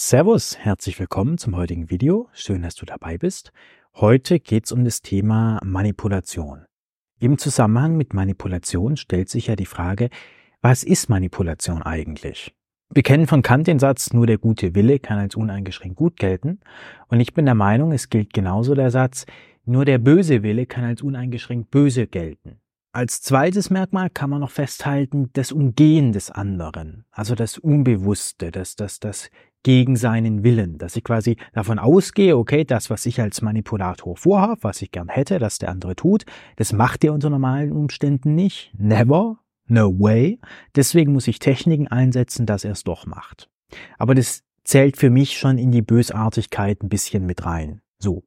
Servus, herzlich willkommen zum heutigen Video. Schön, dass du dabei bist. Heute geht es um das Thema Manipulation. Im Zusammenhang mit Manipulation stellt sich ja die Frage, was ist Manipulation eigentlich? Wir kennen von Kant den Satz, nur der gute Wille kann als uneingeschränkt gut gelten. Und ich bin der Meinung, es gilt genauso der Satz, nur der böse Wille kann als uneingeschränkt böse gelten. Als zweites Merkmal kann man noch festhalten, das Umgehen des anderen, also das Unbewusste, das, das, das gegen seinen Willen, dass ich quasi davon ausgehe, okay, das, was ich als Manipulator vorhabe, was ich gern hätte, dass der andere tut, das macht er unter normalen Umständen nicht. Never, no way. Deswegen muss ich Techniken einsetzen, dass er es doch macht. Aber das zählt für mich schon in die Bösartigkeit ein bisschen mit rein. So.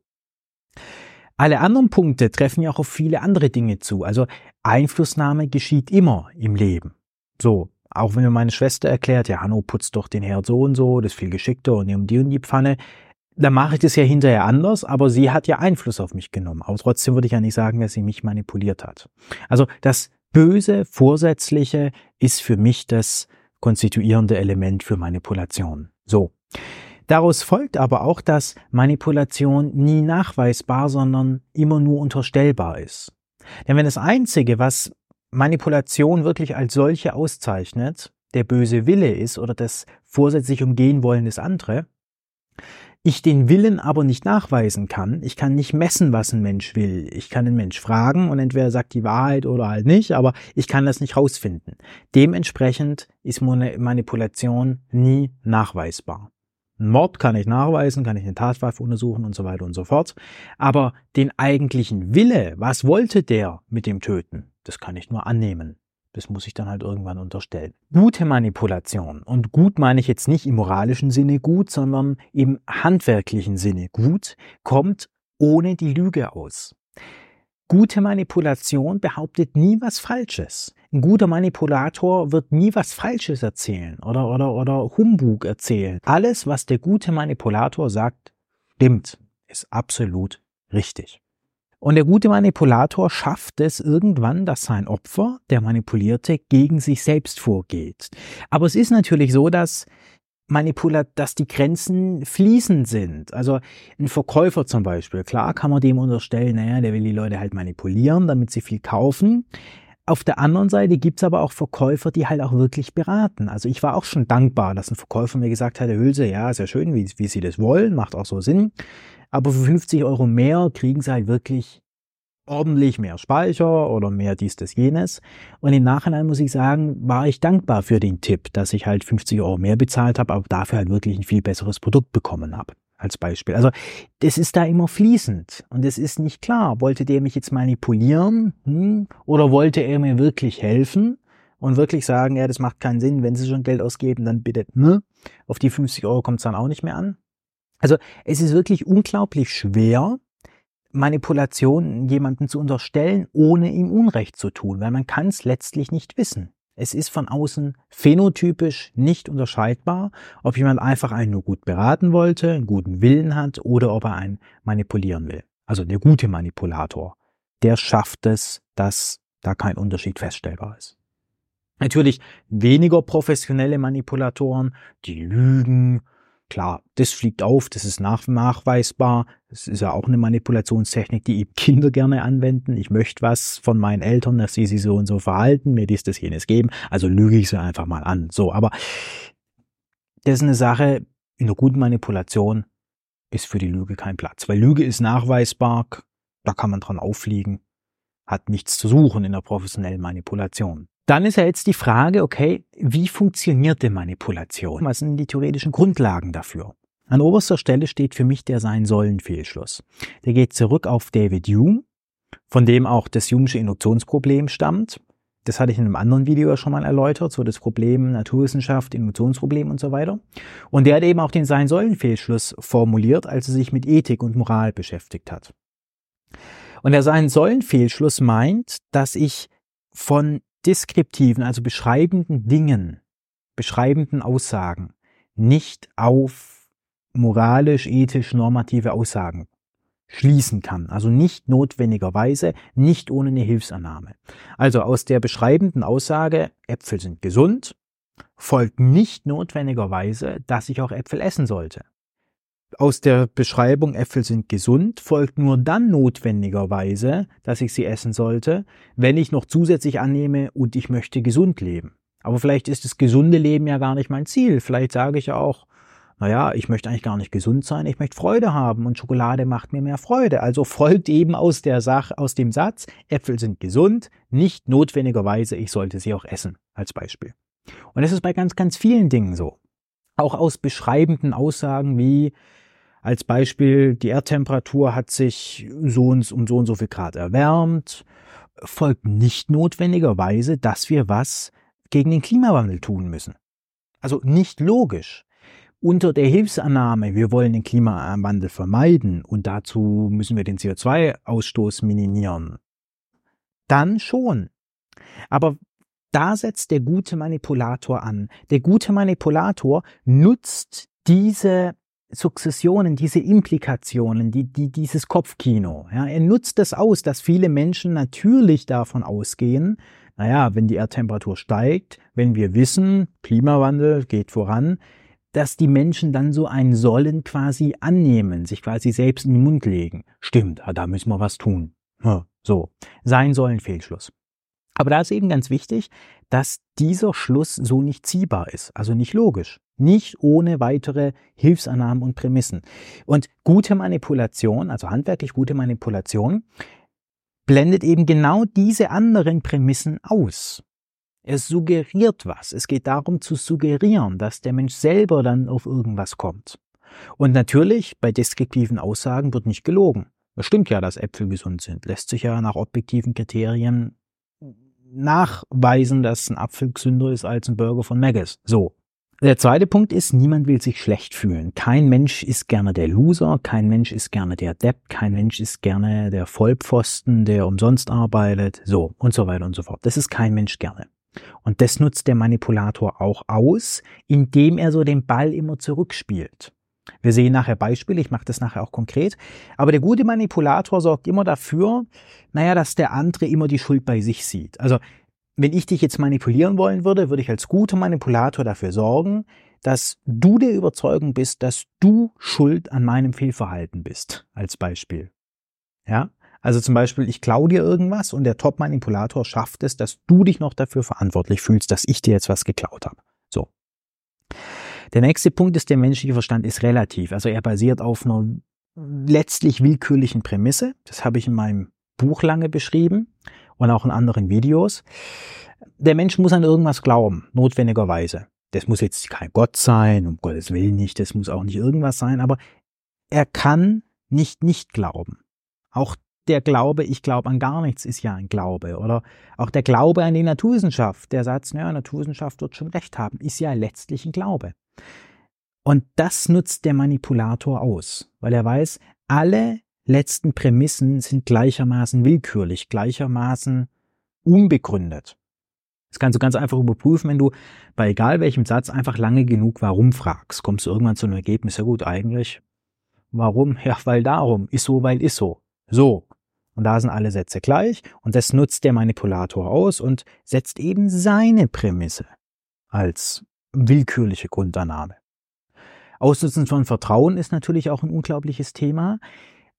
Alle anderen Punkte treffen ja auch auf viele andere Dinge zu. Also Einflussnahme geschieht immer im Leben. So, auch wenn mir meine Schwester erklärt, ja, Hanno putzt doch den Herd so und so, das ist viel geschickter und nimm die und die Pfanne, dann mache ich das ja hinterher anders, aber sie hat ja Einfluss auf mich genommen. Aber trotzdem würde ich ja nicht sagen, dass sie mich manipuliert hat. Also das Böse, Vorsätzliche ist für mich das konstituierende Element für Manipulation. So. Daraus folgt aber auch, dass Manipulation nie nachweisbar, sondern immer nur unterstellbar ist. Denn wenn das Einzige, was Manipulation wirklich als solche auszeichnet, der böse Wille ist oder das vorsätzlich umgehen wollen des andere, ich den Willen aber nicht nachweisen kann, ich kann nicht messen, was ein Mensch will. Ich kann den Mensch fragen und entweder sagt die Wahrheit oder halt nicht, aber ich kann das nicht rausfinden. Dementsprechend ist Manipulation nie nachweisbar. Ein Mord kann ich nachweisen, kann ich eine Tatwaffe untersuchen und so weiter und so fort. Aber den eigentlichen Wille, was wollte der mit dem Töten, das kann ich nur annehmen. Das muss ich dann halt irgendwann unterstellen. Gute Manipulation. Und gut meine ich jetzt nicht im moralischen Sinne gut, sondern im handwerklichen Sinne gut, kommt ohne die Lüge aus. Gute Manipulation behauptet nie was Falsches. Ein guter Manipulator wird nie was Falsches erzählen oder, oder, oder Humbug erzählen. Alles, was der gute Manipulator sagt, stimmt, ist absolut richtig. Und der gute Manipulator schafft es irgendwann, dass sein Opfer, der Manipulierte, gegen sich selbst vorgeht. Aber es ist natürlich so, dass Manipulat, dass die Grenzen fließend sind. Also ein Verkäufer zum Beispiel, klar kann man dem unterstellen, naja, der will die Leute halt manipulieren, damit sie viel kaufen. Auf der anderen Seite gibt's aber auch Verkäufer, die halt auch wirklich beraten. Also ich war auch schon dankbar, dass ein Verkäufer mir gesagt hat, Herr Hülse, ja, ist ja schön, wie, wie Sie das wollen, macht auch so Sinn. Aber für 50 Euro mehr kriegen sie halt wirklich ordentlich mehr Speicher oder mehr dies, das, jenes. Und im Nachhinein muss ich sagen, war ich dankbar für den Tipp, dass ich halt 50 Euro mehr bezahlt habe, aber dafür halt wirklich ein viel besseres Produkt bekommen habe. Als Beispiel. Also das ist da immer fließend und es ist nicht klar, wollte der mich jetzt manipulieren hm? oder wollte er mir wirklich helfen und wirklich sagen, ja, das macht keinen Sinn, wenn Sie schon Geld ausgeben, dann bitte, ne? Auf die 50 Euro kommt es dann auch nicht mehr an. Also es ist wirklich unglaublich schwer, Manipulation jemanden zu unterstellen, ohne ihm Unrecht zu tun, weil man kann es letztlich nicht wissen. Es ist von außen phänotypisch nicht unterscheidbar, ob jemand einfach einen nur gut beraten wollte, einen guten Willen hat oder ob er einen manipulieren will. Also der gute Manipulator, der schafft es, dass da kein Unterschied feststellbar ist. Natürlich weniger professionelle Manipulatoren, die lügen, Klar, das fliegt auf, das ist nach, nachweisbar. Das ist ja auch eine Manipulationstechnik, die Kinder gerne anwenden. Ich möchte was von meinen Eltern, dass sie sich so und so verhalten, mir dies, das, jenes geben. Also lüge ich sie einfach mal an. So, aber das ist eine Sache, in einer guten Manipulation ist für die Lüge kein Platz. Weil Lüge ist nachweisbar, da kann man dran auffliegen, hat nichts zu suchen in der professionellen Manipulation. Dann ist ja jetzt die Frage, okay, wie funktioniert denn Manipulation? Was sind die theoretischen Grundlagen dafür? An oberster Stelle steht für mich der Sein-Sollen-Fehlschluss. Der geht zurück auf David Hume, von dem auch das Hume'sche Induktionsproblem stammt. Das hatte ich in einem anderen Video ja schon mal erläutert, so das Problem Naturwissenschaft, Induktionsproblem und so weiter. Und der hat eben auch den Sein-Sollen-Fehlschluss formuliert, als er sich mit Ethik und Moral beschäftigt hat. Und der Sein-Sollen-Fehlschluss meint, dass ich von deskriptiven, also beschreibenden Dingen, beschreibenden Aussagen nicht auf moralisch, ethisch, normative Aussagen schließen kann. Also nicht notwendigerweise, nicht ohne eine Hilfsannahme. Also aus der beschreibenden Aussage, Äpfel sind gesund, folgt nicht notwendigerweise, dass ich auch Äpfel essen sollte. Aus der Beschreibung Äpfel sind gesund folgt nur dann notwendigerweise, dass ich sie essen sollte, wenn ich noch zusätzlich annehme und ich möchte gesund leben. Aber vielleicht ist das gesunde Leben ja gar nicht mein Ziel. Vielleicht sage ich auch, naja, ich möchte eigentlich gar nicht gesund sein, ich möchte Freude haben und Schokolade macht mir mehr Freude. Also folgt eben aus der Sache, aus dem Satz, Äpfel sind gesund, nicht notwendigerweise, ich sollte sie auch essen, als Beispiel. Und das ist bei ganz, ganz vielen Dingen so. Auch aus beschreibenden Aussagen wie, als Beispiel, die Erdtemperatur hat sich so und, um so und so viel Grad erwärmt, folgt nicht notwendigerweise, dass wir was gegen den Klimawandel tun müssen. Also nicht logisch unter der Hilfsannahme, wir wollen den Klimawandel vermeiden und dazu müssen wir den CO2-Ausstoß minimieren, dann schon. Aber da setzt der gute Manipulator an. Der gute Manipulator nutzt diese Sukzessionen, diese Implikationen, die, die, dieses Kopfkino. Ja, er nutzt das aus, dass viele Menschen natürlich davon ausgehen, naja, wenn die Erdtemperatur steigt, wenn wir wissen, Klimawandel geht voran, dass die Menschen dann so ein Sollen quasi annehmen, sich quasi selbst in den Mund legen. Stimmt, ah, da müssen wir was tun. So, sein sollen Fehlschluss. Aber da ist eben ganz wichtig, dass dieser Schluss so nicht ziehbar ist, also nicht logisch, nicht ohne weitere Hilfsannahmen und Prämissen. Und gute Manipulation, also handwerklich gute Manipulation, blendet eben genau diese anderen Prämissen aus. Es suggeriert was. Es geht darum zu suggerieren, dass der Mensch selber dann auf irgendwas kommt. Und natürlich, bei deskriptiven Aussagen wird nicht gelogen. Es stimmt ja, dass Äpfel gesund sind. Lässt sich ja nach objektiven Kriterien nachweisen, dass ein Apfel gesünder ist als ein Burger von Maggis. So. Der zweite Punkt ist, niemand will sich schlecht fühlen. Kein Mensch ist gerne der Loser, kein Mensch ist gerne der Depp, kein Mensch ist gerne der Vollpfosten, der umsonst arbeitet, so und so weiter und so fort. Das ist kein Mensch gerne. Und das nutzt der Manipulator auch aus, indem er so den Ball immer zurückspielt. Wir sehen nachher Beispiele, ich mache das nachher auch konkret. Aber der gute Manipulator sorgt immer dafür, naja, dass der andere immer die Schuld bei sich sieht. Also, wenn ich dich jetzt manipulieren wollen würde, würde ich als guter Manipulator dafür sorgen, dass du der Überzeugung bist, dass du schuld an meinem Fehlverhalten bist, als Beispiel. Ja? Also zum Beispiel, ich klaue dir irgendwas und der Top-Manipulator schafft es, dass du dich noch dafür verantwortlich fühlst, dass ich dir jetzt was geklaut habe. So. Der nächste Punkt ist, der menschliche Verstand ist relativ. Also er basiert auf einer letztlich willkürlichen Prämisse. Das habe ich in meinem Buch lange beschrieben und auch in anderen Videos. Der Mensch muss an irgendwas glauben, notwendigerweise. Das muss jetzt kein Gott sein, um Gottes Willen nicht, das muss auch nicht irgendwas sein, aber er kann nicht nicht glauben. Auch der Glaube, ich glaube an gar nichts, ist ja ein Glaube. Oder auch der Glaube an die Naturwissenschaft. Der Satz, naja, Naturwissenschaft wird schon recht haben, ist ja letztlich ein Glaube. Und das nutzt der Manipulator aus, weil er weiß, alle letzten Prämissen sind gleichermaßen willkürlich, gleichermaßen unbegründet. Das kannst du ganz einfach überprüfen, wenn du bei egal welchem Satz einfach lange genug warum fragst. Kommst du irgendwann zu einem Ergebnis, ja gut, eigentlich. Warum? Ja, weil darum. Ist so, weil ist so. So. Und da sind alle Sätze gleich und das nutzt der Manipulator aus und setzt eben seine Prämisse als willkürliche Grundannahme. Ausnutzen von Vertrauen ist natürlich auch ein unglaubliches Thema.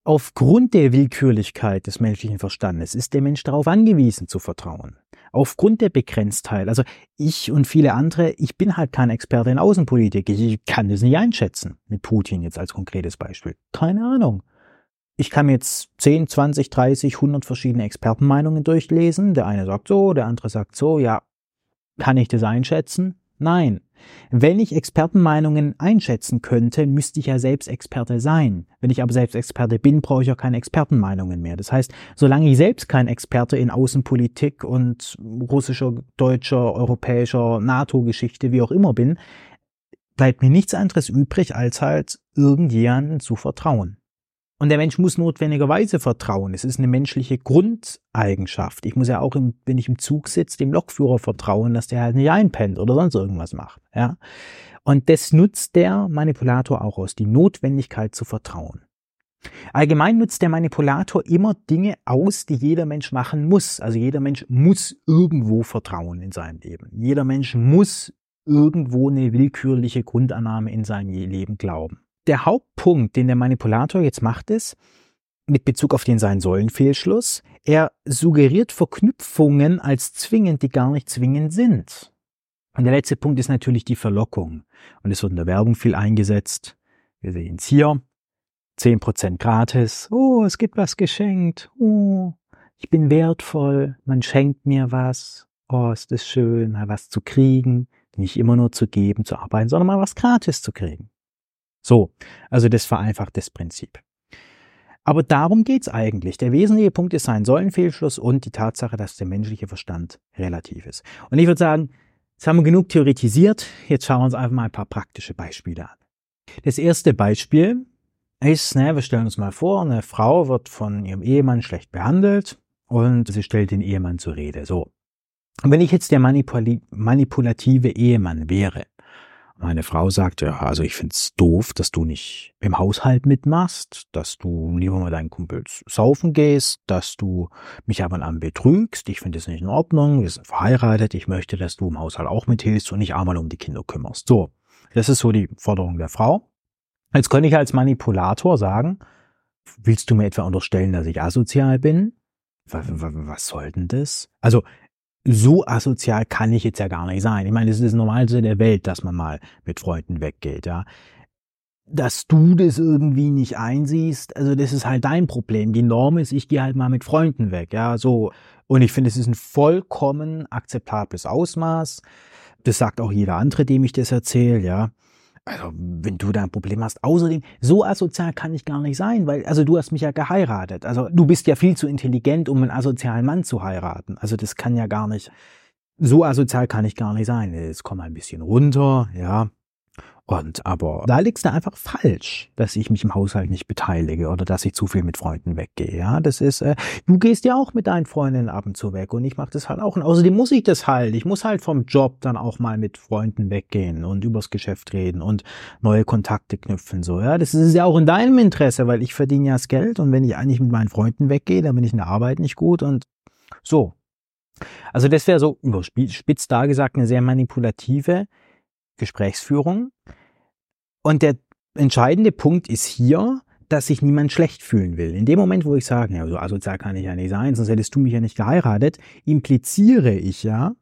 Aufgrund der Willkürlichkeit des menschlichen Verstandes ist der Mensch darauf angewiesen zu vertrauen. Aufgrund der Begrenztheit, also ich und viele andere, ich bin halt kein Experte in Außenpolitik, ich kann das nicht einschätzen, mit Putin jetzt als konkretes Beispiel. Keine Ahnung ich kann mir jetzt 10, 20, 30, 100 verschiedene Expertenmeinungen durchlesen. Der eine sagt so, der andere sagt so. Ja, kann ich das einschätzen? Nein. Wenn ich Expertenmeinungen einschätzen könnte, müsste ich ja selbst Experte sein. Wenn ich aber selbst Experte bin, brauche ich auch keine Expertenmeinungen mehr. Das heißt, solange ich selbst kein Experte in Außenpolitik und russischer, deutscher, europäischer, NATO-Geschichte, wie auch immer bin, bleibt mir nichts anderes übrig, als halt irgendjemanden zu vertrauen. Und der Mensch muss notwendigerweise vertrauen. Es ist eine menschliche Grundeigenschaft. Ich muss ja auch, im, wenn ich im Zug sitze, dem Lokführer vertrauen, dass der halt nicht einpennt oder sonst irgendwas macht. Ja? Und das nutzt der Manipulator auch aus, die Notwendigkeit zu vertrauen. Allgemein nutzt der Manipulator immer Dinge aus, die jeder Mensch machen muss. Also jeder Mensch muss irgendwo vertrauen in seinem Leben. Jeder Mensch muss irgendwo eine willkürliche Grundannahme in seinem Leben glauben. Der Hauptpunkt, den der Manipulator jetzt macht, ist, mit Bezug auf den Sein-Sollen-Fehlschluss, er suggeriert Verknüpfungen als zwingend, die gar nicht zwingend sind. Und der letzte Punkt ist natürlich die Verlockung. Und es wird in der Werbung viel eingesetzt. Wir sehen es hier. 10% gratis. Oh, es gibt was geschenkt. Oh, ich bin wertvoll. Man schenkt mir was. Oh, ist das schön, mal was zu kriegen. Nicht immer nur zu geben, zu arbeiten, sondern mal was gratis zu kriegen. So, also das vereinfacht das Prinzip. Aber darum geht's eigentlich. Der wesentliche Punkt ist sein Säulenfehlschluss und die Tatsache, dass der menschliche Verstand relativ ist. Und ich würde sagen, jetzt haben wir genug theoretisiert. Jetzt schauen wir uns einfach mal ein paar praktische Beispiele an. Das erste Beispiel ist, ne, wir stellen uns mal vor, eine Frau wird von ihrem Ehemann schlecht behandelt und sie stellt den Ehemann zur Rede. So. Und wenn ich jetzt der manipulative Ehemann wäre, meine Frau sagte, ja, also ich find's doof, dass du nicht im Haushalt mitmachst, dass du lieber mit deinen Kumpels saufen gehst, dass du mich aber an betrügst. Ich finde es nicht in Ordnung. Wir sind verheiratet. Ich möchte, dass du im Haushalt auch mithilfst und nicht einmal um die Kinder kümmerst. So. Das ist so die Forderung der Frau. Jetzt könnte ich als Manipulator sagen, willst du mir etwa unterstellen, dass ich asozial bin? Was soll denn das? Also, so asozial kann ich jetzt ja gar nicht sein. Ich meine, es ist das Normalste der Welt, dass man mal mit Freunden weggeht, ja. Dass du das irgendwie nicht einsiehst, also das ist halt dein Problem. Die Norm ist, ich gehe halt mal mit Freunden weg, ja, so. Und ich finde, es ist ein vollkommen akzeptables Ausmaß. Das sagt auch jeder andere, dem ich das erzähle, ja. Also, wenn du da ein Problem hast. Außerdem, so asozial kann ich gar nicht sein, weil, also du hast mich ja geheiratet. Also, du bist ja viel zu intelligent, um einen asozialen Mann zu heiraten. Also, das kann ja gar nicht, so asozial kann ich gar nicht sein. Jetzt komm mal ein bisschen runter, ja. Und aber da liegt's da einfach falsch, dass ich mich im Haushalt nicht beteilige oder dass ich zu viel mit Freunden weggehe. Ja, das ist, äh, du gehst ja auch mit deinen Freundinnen ab und zu weg und ich mache das halt auch. Und außerdem muss ich das halt. Ich muss halt vom Job dann auch mal mit Freunden weggehen und übers Geschäft reden und neue Kontakte knüpfen. So, ja, das ist ja auch in deinem Interesse, weil ich verdiene ja das Geld und wenn ich eigentlich mit meinen Freunden weggehe, dann bin ich in der Arbeit nicht gut und so. Also das wäre so überspitzt da gesagt eine sehr manipulative Gesprächsführung. Und der entscheidende Punkt ist hier, dass sich niemand schlecht fühlen will. In dem Moment, wo ich sage, ja, so asozial kann ich ja nicht sein, sonst hättest du mich ja nicht geheiratet, impliziere ich ja,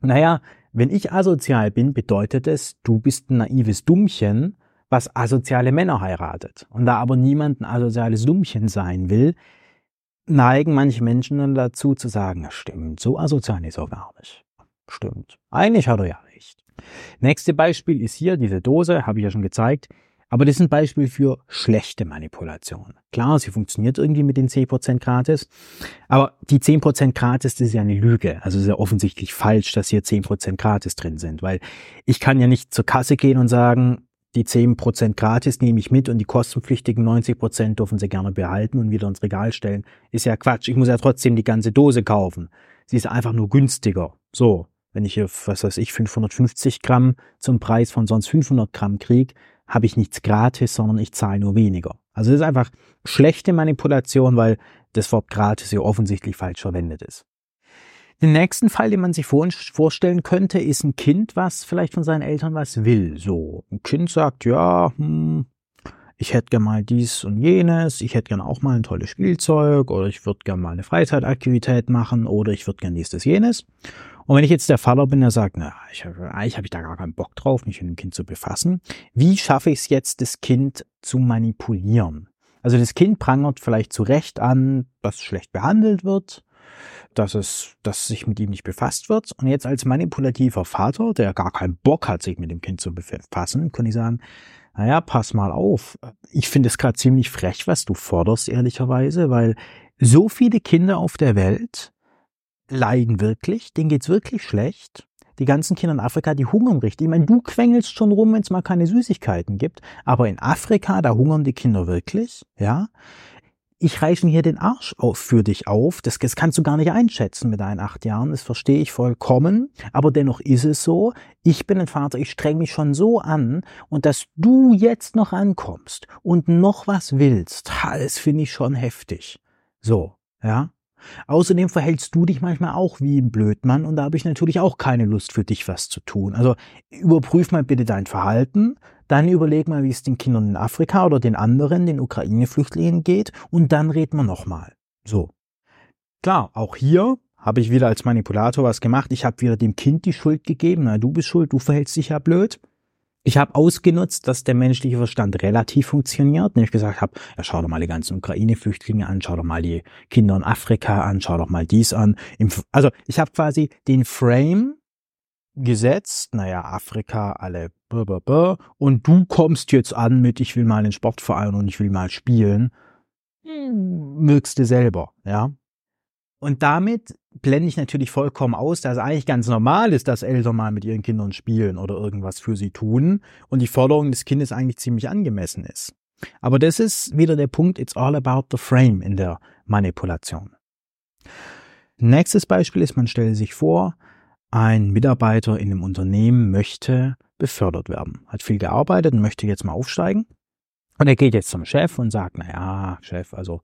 naja, wenn ich asozial bin, bedeutet es, du bist ein naives Dummchen, was asoziale Männer heiratet. Und da aber niemand ein asoziales Dummchen sein will, neigen manche Menschen dann dazu zu sagen, stimmt, so asozial ist er gar nicht. Stimmt. Eigentlich hat er ja. Nächste Beispiel ist hier diese Dose, habe ich ja schon gezeigt. Aber das ist ein Beispiel für schlechte Manipulation. Klar, sie funktioniert irgendwie mit den 10% gratis, aber die 10% gratis, das ist ja eine Lüge. Also ist ja offensichtlich falsch, dass hier 10% gratis drin sind, weil ich kann ja nicht zur Kasse gehen und sagen, die 10% gratis nehme ich mit und die kostenpflichtigen 90% dürfen sie gerne behalten und wieder ins Regal stellen. Ist ja Quatsch. Ich muss ja trotzdem die ganze Dose kaufen. Sie ist einfach nur günstiger. So. Wenn ich hier, was weiß ich, 550 Gramm zum Preis von sonst 500 Gramm krieg, habe ich nichts gratis, sondern ich zahle nur weniger. Also das ist einfach schlechte Manipulation, weil das Wort gratis hier offensichtlich falsch verwendet ist. Den nächsten Fall, den man sich vorstellen könnte, ist ein Kind, was vielleicht von seinen Eltern was will. So, ein Kind sagt, ja, hm, ich hätte gern mal dies und jenes, ich hätte gern auch mal ein tolles Spielzeug oder ich würde gern mal eine Freizeitaktivität machen oder ich würde gern dies, das, jenes. Und wenn ich jetzt der Vater bin, der sagt, na, ich, eigentlich habe ich da gar keinen Bock drauf, mich mit dem Kind zu befassen, wie schaffe ich es jetzt, das Kind zu manipulieren? Also das Kind prangert vielleicht zu Recht an, dass schlecht behandelt wird, dass es, dass sich mit ihm nicht befasst wird. Und jetzt als manipulativer Vater, der gar keinen Bock hat, sich mit dem Kind zu befassen, kann ich sagen, naja, pass mal auf. Ich finde es gerade ziemlich frech, was du forderst, ehrlicherweise, weil so viele Kinder auf der Welt leiden wirklich, denen geht's wirklich schlecht. Die ganzen Kinder in Afrika, die hungern richtig. Ich meine, du quengelst schon rum, wenn es mal keine Süßigkeiten gibt, aber in Afrika, da hungern die Kinder wirklich, ja. Ich reiche mir hier den Arsch auf für dich auf. Das, das kannst du gar nicht einschätzen mit deinen acht Jahren. Das verstehe ich vollkommen. Aber dennoch ist es so. Ich bin ein Vater. Ich streng mich schon so an. Und dass du jetzt noch ankommst und noch was willst, das finde ich schon heftig. So, ja. Außerdem verhältst du dich manchmal auch wie ein Blödmann und da habe ich natürlich auch keine Lust für dich was zu tun. Also überprüf mal bitte dein Verhalten, dann überleg mal, wie es den Kindern in Afrika oder den anderen, den Ukraine-Flüchtlingen geht und dann reden wir nochmal. So. Klar, auch hier habe ich wieder als Manipulator was gemacht. Ich habe wieder dem Kind die Schuld gegeben. Na, du bist schuld, du verhältst dich ja blöd. Ich habe ausgenutzt, dass der menschliche Verstand relativ funktioniert. Und ich gesagt habe, ja, schau doch mal die ganzen Ukraine-Flüchtlinge an, schau doch mal die Kinder in Afrika an, schau doch mal dies an. Also ich habe quasi den Frame gesetzt, naja, Afrika, alle blablabla, und du kommst jetzt an mit, ich will mal einen Sportverein und ich will mal spielen, wirkst du selber, ja. Und damit blende ich natürlich vollkommen aus, dass es eigentlich ganz normal ist, dass Eltern mal mit ihren Kindern spielen oder irgendwas für sie tun und die Forderung des Kindes eigentlich ziemlich angemessen ist. Aber das ist wieder der Punkt, it's all about the frame in der Manipulation. Nächstes Beispiel ist, man stelle sich vor, ein Mitarbeiter in einem Unternehmen möchte befördert werden, hat viel gearbeitet und möchte jetzt mal aufsteigen. Und er geht jetzt zum Chef und sagt, na ja, Chef, also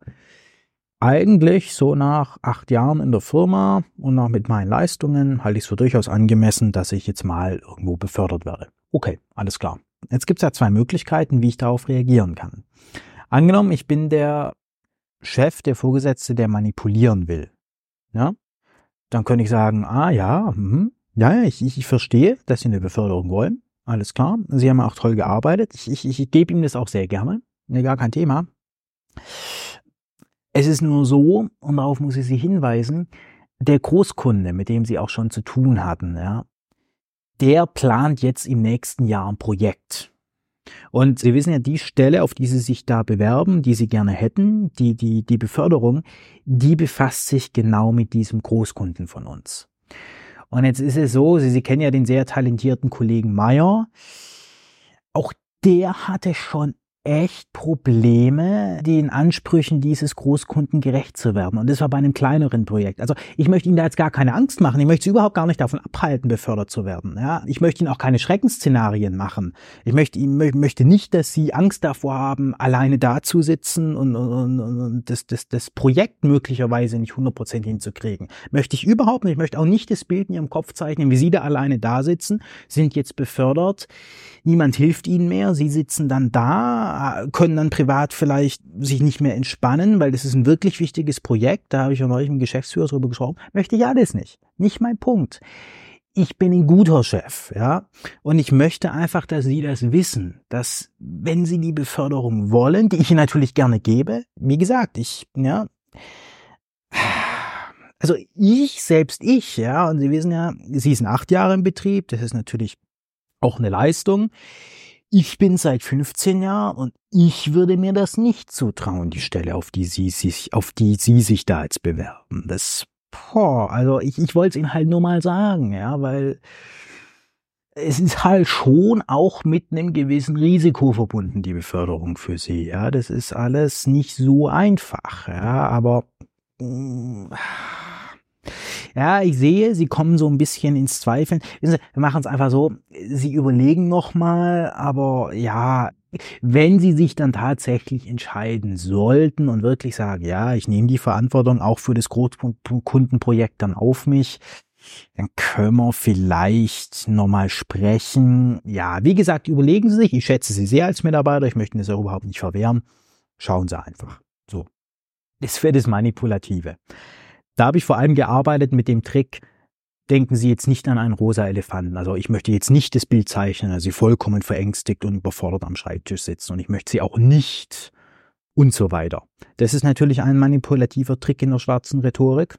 eigentlich so nach acht Jahren in der Firma und nach mit meinen Leistungen halte ich es für durchaus angemessen, dass ich jetzt mal irgendwo befördert werde. Okay, alles klar. Jetzt gibt es ja zwei Möglichkeiten, wie ich darauf reagieren kann. Angenommen, ich bin der Chef, der Vorgesetzte, der manipulieren will. Ja? Dann könnte ich sagen, ah ja, hm, ja, ich, ich, ich verstehe, dass Sie eine Beförderung wollen. Alles klar. Sie haben auch toll gearbeitet. Ich, ich, ich gebe Ihnen das auch sehr gerne. Nee, gar kein Thema. Es ist nur so, und darauf muss ich Sie hinweisen, der Großkunde, mit dem Sie auch schon zu tun hatten, ja, der plant jetzt im nächsten Jahr ein Projekt. Und Sie wissen ja, die Stelle, auf die Sie sich da bewerben, die Sie gerne hätten, die, die, die Beförderung, die befasst sich genau mit diesem Großkunden von uns. Und jetzt ist es so, Sie, Sie kennen ja den sehr talentierten Kollegen Meyer. Auch der hatte schon echt Probleme, den Ansprüchen dieses Großkunden gerecht zu werden. Und das war bei einem kleineren Projekt. Also ich möchte Ihnen da jetzt gar keine Angst machen. Ich möchte Sie überhaupt gar nicht davon abhalten, befördert zu werden. Ja, ich möchte Ihnen auch keine Schreckensszenarien machen. Ich möchte Ihnen möchte nicht, dass Sie Angst davor haben, alleine dazusitzen und, und, und, und das, das, das Projekt möglicherweise nicht 100% hinzukriegen. Möchte ich überhaupt nicht. Ich möchte auch nicht das Bild in Ihrem Kopf zeichnen, wie Sie da alleine da sitzen, sind jetzt befördert. Niemand hilft Ihnen mehr. Sie sitzen dann da können dann privat vielleicht sich nicht mehr entspannen, weil das ist ein wirklich wichtiges Projekt. Da habe ich ja neulich mit dem Geschäftsführer drüber gesprochen. Möchte ich alles nicht. Nicht mein Punkt. Ich bin ein guter Chef, ja. Und ich möchte einfach, dass Sie das wissen, dass wenn Sie die Beförderung wollen, die ich Ihnen natürlich gerne gebe, wie gesagt, ich, ja, also ich, selbst ich, ja, und Sie wissen ja, Sie sind acht Jahre im Betrieb, das ist natürlich auch eine Leistung. Ich bin seit 15 Jahren und ich würde mir das nicht zutrauen, die Stelle, auf die Sie sich, auf die Sie sich da jetzt bewerben. Das, boah, also ich, ich wollte es Ihnen halt nur mal sagen, ja, weil es ist halt schon auch mit einem gewissen Risiko verbunden, die Beförderung für Sie. Ja, das ist alles nicht so einfach, ja, aber mh, mm, ja, ich sehe, sie kommen so ein bisschen ins Zweifeln. Wir machen es einfach so, sie überlegen nochmal, aber ja, wenn sie sich dann tatsächlich entscheiden sollten und wirklich sagen, ja, ich nehme die Verantwortung auch für das Großkundenprojekt dann auf mich, dann können wir vielleicht nochmal sprechen. Ja, wie gesagt, überlegen Sie sich. Ich schätze Sie sehr als Mitarbeiter. Ich möchte das ja überhaupt nicht verwehren. Schauen Sie einfach. So. Das wäre das Manipulative. Da habe ich vor allem gearbeitet mit dem Trick, denken Sie jetzt nicht an einen rosa Elefanten. Also ich möchte jetzt nicht das Bild zeichnen, dass Sie vollkommen verängstigt und überfordert am Schreibtisch sitzen und ich möchte Sie auch nicht und so weiter. Das ist natürlich ein manipulativer Trick in der schwarzen Rhetorik.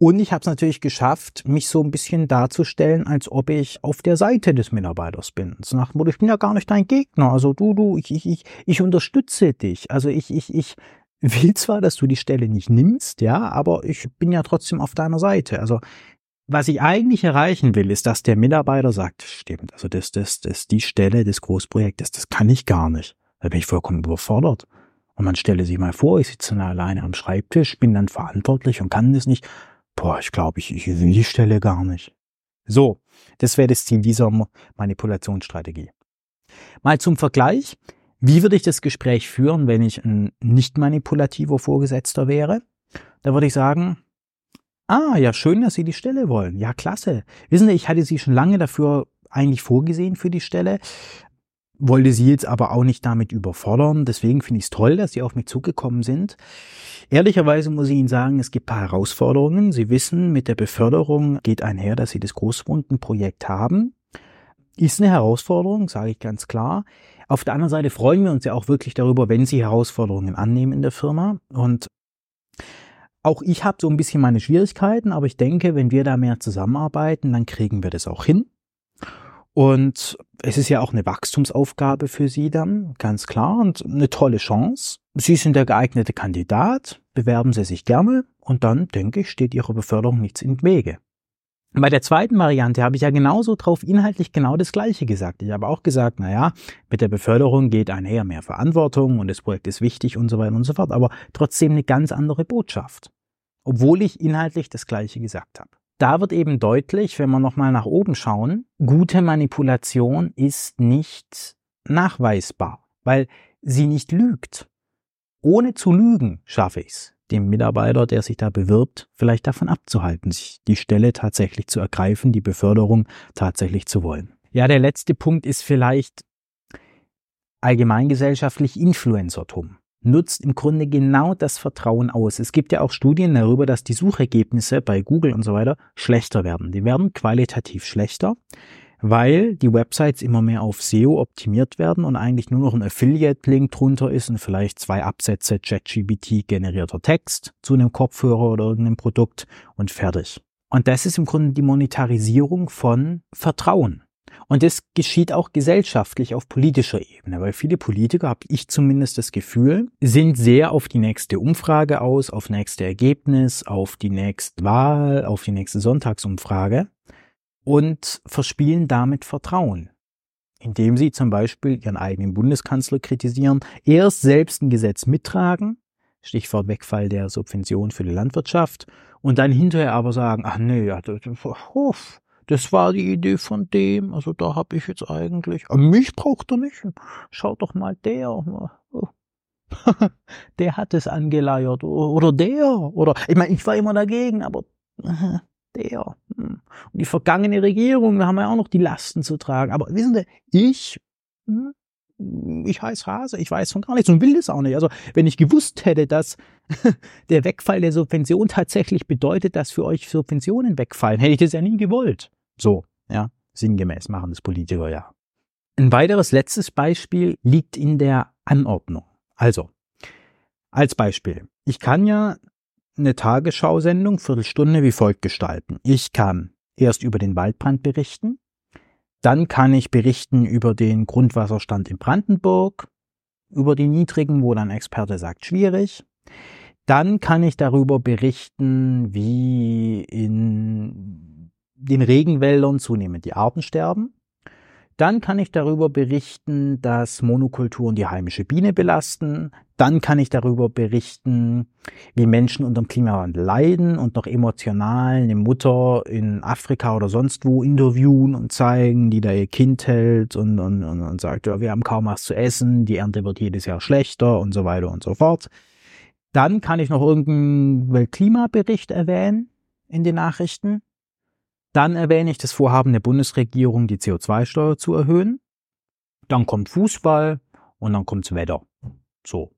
Und ich habe es natürlich geschafft, mich so ein bisschen darzustellen, als ob ich auf der Seite des Mitarbeiters bin. So nach dem Motto, ich bin ja gar nicht dein Gegner. Also du, du, ich, ich, ich, ich unterstütze dich. Also ich, ich, ich will zwar, dass du die Stelle nicht nimmst, ja, aber ich bin ja trotzdem auf deiner Seite. Also was ich eigentlich erreichen will, ist, dass der Mitarbeiter sagt, stimmt, also das, das, das, die Stelle des Großprojektes, das kann ich gar nicht. Da bin ich vollkommen überfordert. Und man stelle sich mal vor, ich sitze alleine am Schreibtisch, bin dann verantwortlich und kann das nicht. Boah, ich glaube, ich, ich will die Stelle gar nicht. So, das wäre das Ziel dieser Manipulationsstrategie. Mal zum Vergleich. Wie würde ich das Gespräch führen, wenn ich ein nicht manipulativer Vorgesetzter wäre? Da würde ich sagen, ah, ja, schön, dass Sie die Stelle wollen. Ja, klasse. Wissen Sie, ich hatte Sie schon lange dafür eigentlich vorgesehen für die Stelle, wollte Sie jetzt aber auch nicht damit überfordern. Deswegen finde ich es toll, dass Sie auf mich zugekommen sind. Ehrlicherweise muss ich Ihnen sagen, es gibt paar Herausforderungen. Sie wissen, mit der Beförderung geht einher, dass Sie das Großwundenprojekt haben. Ist eine Herausforderung, sage ich ganz klar. Auf der anderen Seite freuen wir uns ja auch wirklich darüber, wenn Sie Herausforderungen annehmen in der Firma. Und auch ich habe so ein bisschen meine Schwierigkeiten, aber ich denke, wenn wir da mehr zusammenarbeiten, dann kriegen wir das auch hin. Und es ist ja auch eine Wachstumsaufgabe für Sie dann, ganz klar, und eine tolle Chance. Sie sind der geeignete Kandidat, bewerben Sie sich gerne und dann, denke ich, steht Ihrer Beförderung nichts im Wege. Bei der zweiten Variante habe ich ja genauso drauf inhaltlich genau das Gleiche gesagt. Ich habe auch gesagt, na ja, mit der Beförderung geht einher mehr Verantwortung und das Projekt ist wichtig und so weiter und so fort, aber trotzdem eine ganz andere Botschaft. Obwohl ich inhaltlich das Gleiche gesagt habe. Da wird eben deutlich, wenn wir nochmal nach oben schauen, gute Manipulation ist nicht nachweisbar, weil sie nicht lügt. Ohne zu lügen schaffe ich es dem Mitarbeiter, der sich da bewirbt, vielleicht davon abzuhalten, sich die Stelle tatsächlich zu ergreifen, die Beförderung tatsächlich zu wollen. Ja, der letzte Punkt ist vielleicht allgemeingesellschaftlich Influencertum. Nutzt im Grunde genau das Vertrauen aus. Es gibt ja auch Studien darüber, dass die Suchergebnisse bei Google und so weiter schlechter werden. Die werden qualitativ schlechter weil die Websites immer mehr auf SEO optimiert werden und eigentlich nur noch ein Affiliate-Link drunter ist und vielleicht zwei Absätze ChatGPT generierter Text zu einem Kopfhörer oder irgendeinem Produkt und fertig. Und das ist im Grunde die Monetarisierung von Vertrauen. Und das geschieht auch gesellschaftlich auf politischer Ebene, weil viele Politiker, habe ich zumindest das Gefühl, sind sehr auf die nächste Umfrage aus, auf nächste Ergebnis, auf die nächste Wahl, auf die nächste Sonntagsumfrage und verspielen damit Vertrauen, indem sie zum Beispiel ihren eigenen Bundeskanzler kritisieren, erst selbst ein Gesetz mittragen, Stichwort Wegfall der Subvention für die Landwirtschaft, und dann hinterher aber sagen, ach nee, das war die Idee von dem, also da habe ich jetzt eigentlich, mich braucht er nicht, schaut doch mal der, der hat es angeleiert, oder der, oder, ich meine, ich war immer dagegen, aber der. Hm. Und die vergangene Regierung, da haben wir auch noch die Lasten zu tragen. Aber wissen Sie, ich, hm, ich heiße Hase, ich weiß von gar nichts und will das auch nicht. Also wenn ich gewusst hätte, dass der Wegfall der Subvention tatsächlich bedeutet, dass für euch Subventionen wegfallen, hätte ich das ja nie gewollt. So, ja, sinngemäß machen das Politiker ja. Ein weiteres letztes Beispiel liegt in der Anordnung. Also, als Beispiel. Ich kann ja eine Tagesschausendung, Viertelstunde wie folgt gestalten. Ich kann erst über den Waldbrand berichten, dann kann ich berichten über den Grundwasserstand in Brandenburg, über die niedrigen, wo dann Experte sagt, schwierig. Dann kann ich darüber berichten, wie in den Regenwäldern zunehmend die Arten sterben. Dann kann ich darüber berichten, dass Monokulturen die heimische Biene belasten. Dann kann ich darüber berichten, wie Menschen unter dem Klimawandel leiden und noch emotional eine Mutter in Afrika oder sonst wo interviewen und zeigen, die da ihr Kind hält und, und, und, und sagt, ja, wir haben kaum was zu essen, die Ernte wird jedes Jahr schlechter und so weiter und so fort. Dann kann ich noch irgendeinen Weltklimabericht erwähnen in den Nachrichten. Dann erwähne ich das Vorhaben der Bundesregierung, die CO2-Steuer zu erhöhen. Dann kommt Fußball und dann kommt's Wetter. So.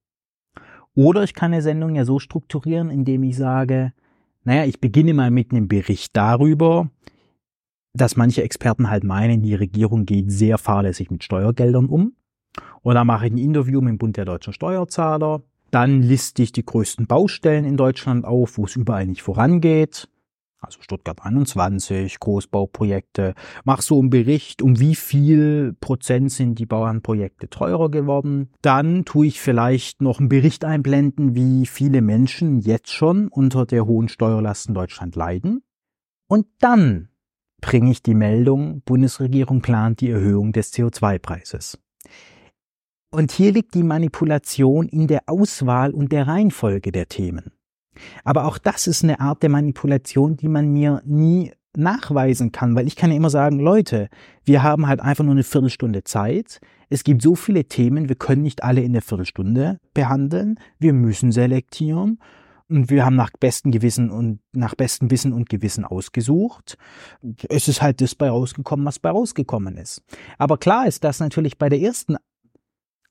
Oder ich kann eine Sendung ja so strukturieren, indem ich sage, naja, ich beginne mal mit einem Bericht darüber, dass manche Experten halt meinen, die Regierung geht sehr fahrlässig mit Steuergeldern um. Dann mache ich ein Interview mit dem Bund der deutschen Steuerzahler. Dann liste ich die größten Baustellen in Deutschland auf, wo es überall nicht vorangeht also Stuttgart 21, Großbauprojekte, mach so einen Bericht, um wie viel Prozent sind die Bauernprojekte teurer geworden. Dann tue ich vielleicht noch einen Bericht einblenden, wie viele Menschen jetzt schon unter der hohen Steuerlast in Deutschland leiden. Und dann bringe ich die Meldung, Bundesregierung plant die Erhöhung des CO2-Preises. Und hier liegt die Manipulation in der Auswahl und der Reihenfolge der Themen. Aber auch das ist eine Art der Manipulation, die man mir nie nachweisen kann, weil ich kann ja immer sagen, Leute, wir haben halt einfach nur eine Viertelstunde Zeit. Es gibt so viele Themen, wir können nicht alle in der Viertelstunde behandeln. Wir müssen selektieren. und wir haben nach bestem Gewissen und nach bestem Wissen und Gewissen ausgesucht. Es ist halt das bei rausgekommen, was bei rausgekommen ist. Aber klar ist, dass natürlich bei der ersten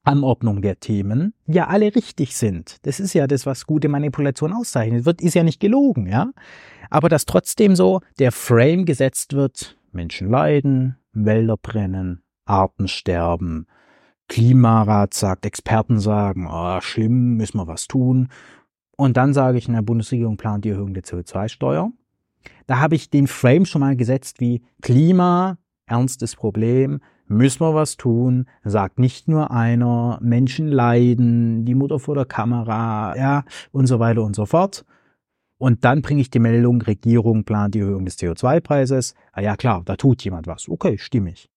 Anordnung der Themen ja alle richtig sind. Das ist ja das, was gute Manipulation auszeichnet. Wird, ist ja nicht gelogen, ja. Aber dass trotzdem so der Frame gesetzt wird, Menschen leiden, Wälder brennen, Arten sterben, Klimarat sagt, Experten sagen, oh, schlimm, müssen wir was tun. Und dann sage ich, in der Bundesregierung plant die Erhöhung der CO2-Steuer. Da habe ich den Frame schon mal gesetzt wie Klima, ernstes Problem, müssen wir was tun, sagt nicht nur einer, Menschen leiden, die Mutter vor der Kamera, ja, und so weiter und so fort. Und dann bringe ich die Meldung, Regierung plant die Erhöhung des CO2-Preises. Ah ja, klar, da tut jemand was. Okay, stimmig.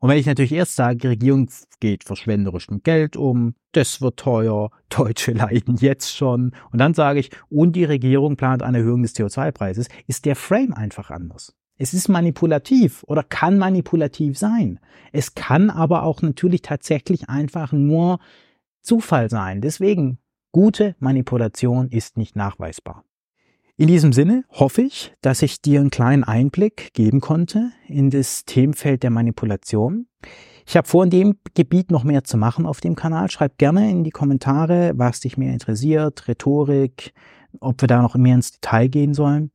Und wenn ich natürlich erst sage, Regierung geht verschwenderisch mit Geld um, das wird teuer, Deutsche leiden jetzt schon, und dann sage ich, und die Regierung plant eine Erhöhung des CO2-Preises, ist der Frame einfach anders. Es ist manipulativ oder kann manipulativ sein. Es kann aber auch natürlich tatsächlich einfach nur Zufall sein. Deswegen, gute Manipulation ist nicht nachweisbar. In diesem Sinne hoffe ich, dass ich dir einen kleinen Einblick geben konnte in das Themenfeld der Manipulation. Ich habe vor, in dem Gebiet noch mehr zu machen auf dem Kanal. Schreib gerne in die Kommentare, was dich mehr interessiert, Rhetorik, ob wir da noch mehr ins Detail gehen sollen.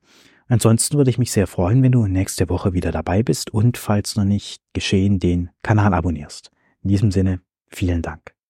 Ansonsten würde ich mich sehr freuen, wenn du nächste Woche wieder dabei bist und falls noch nicht geschehen, den Kanal abonnierst. In diesem Sinne, vielen Dank.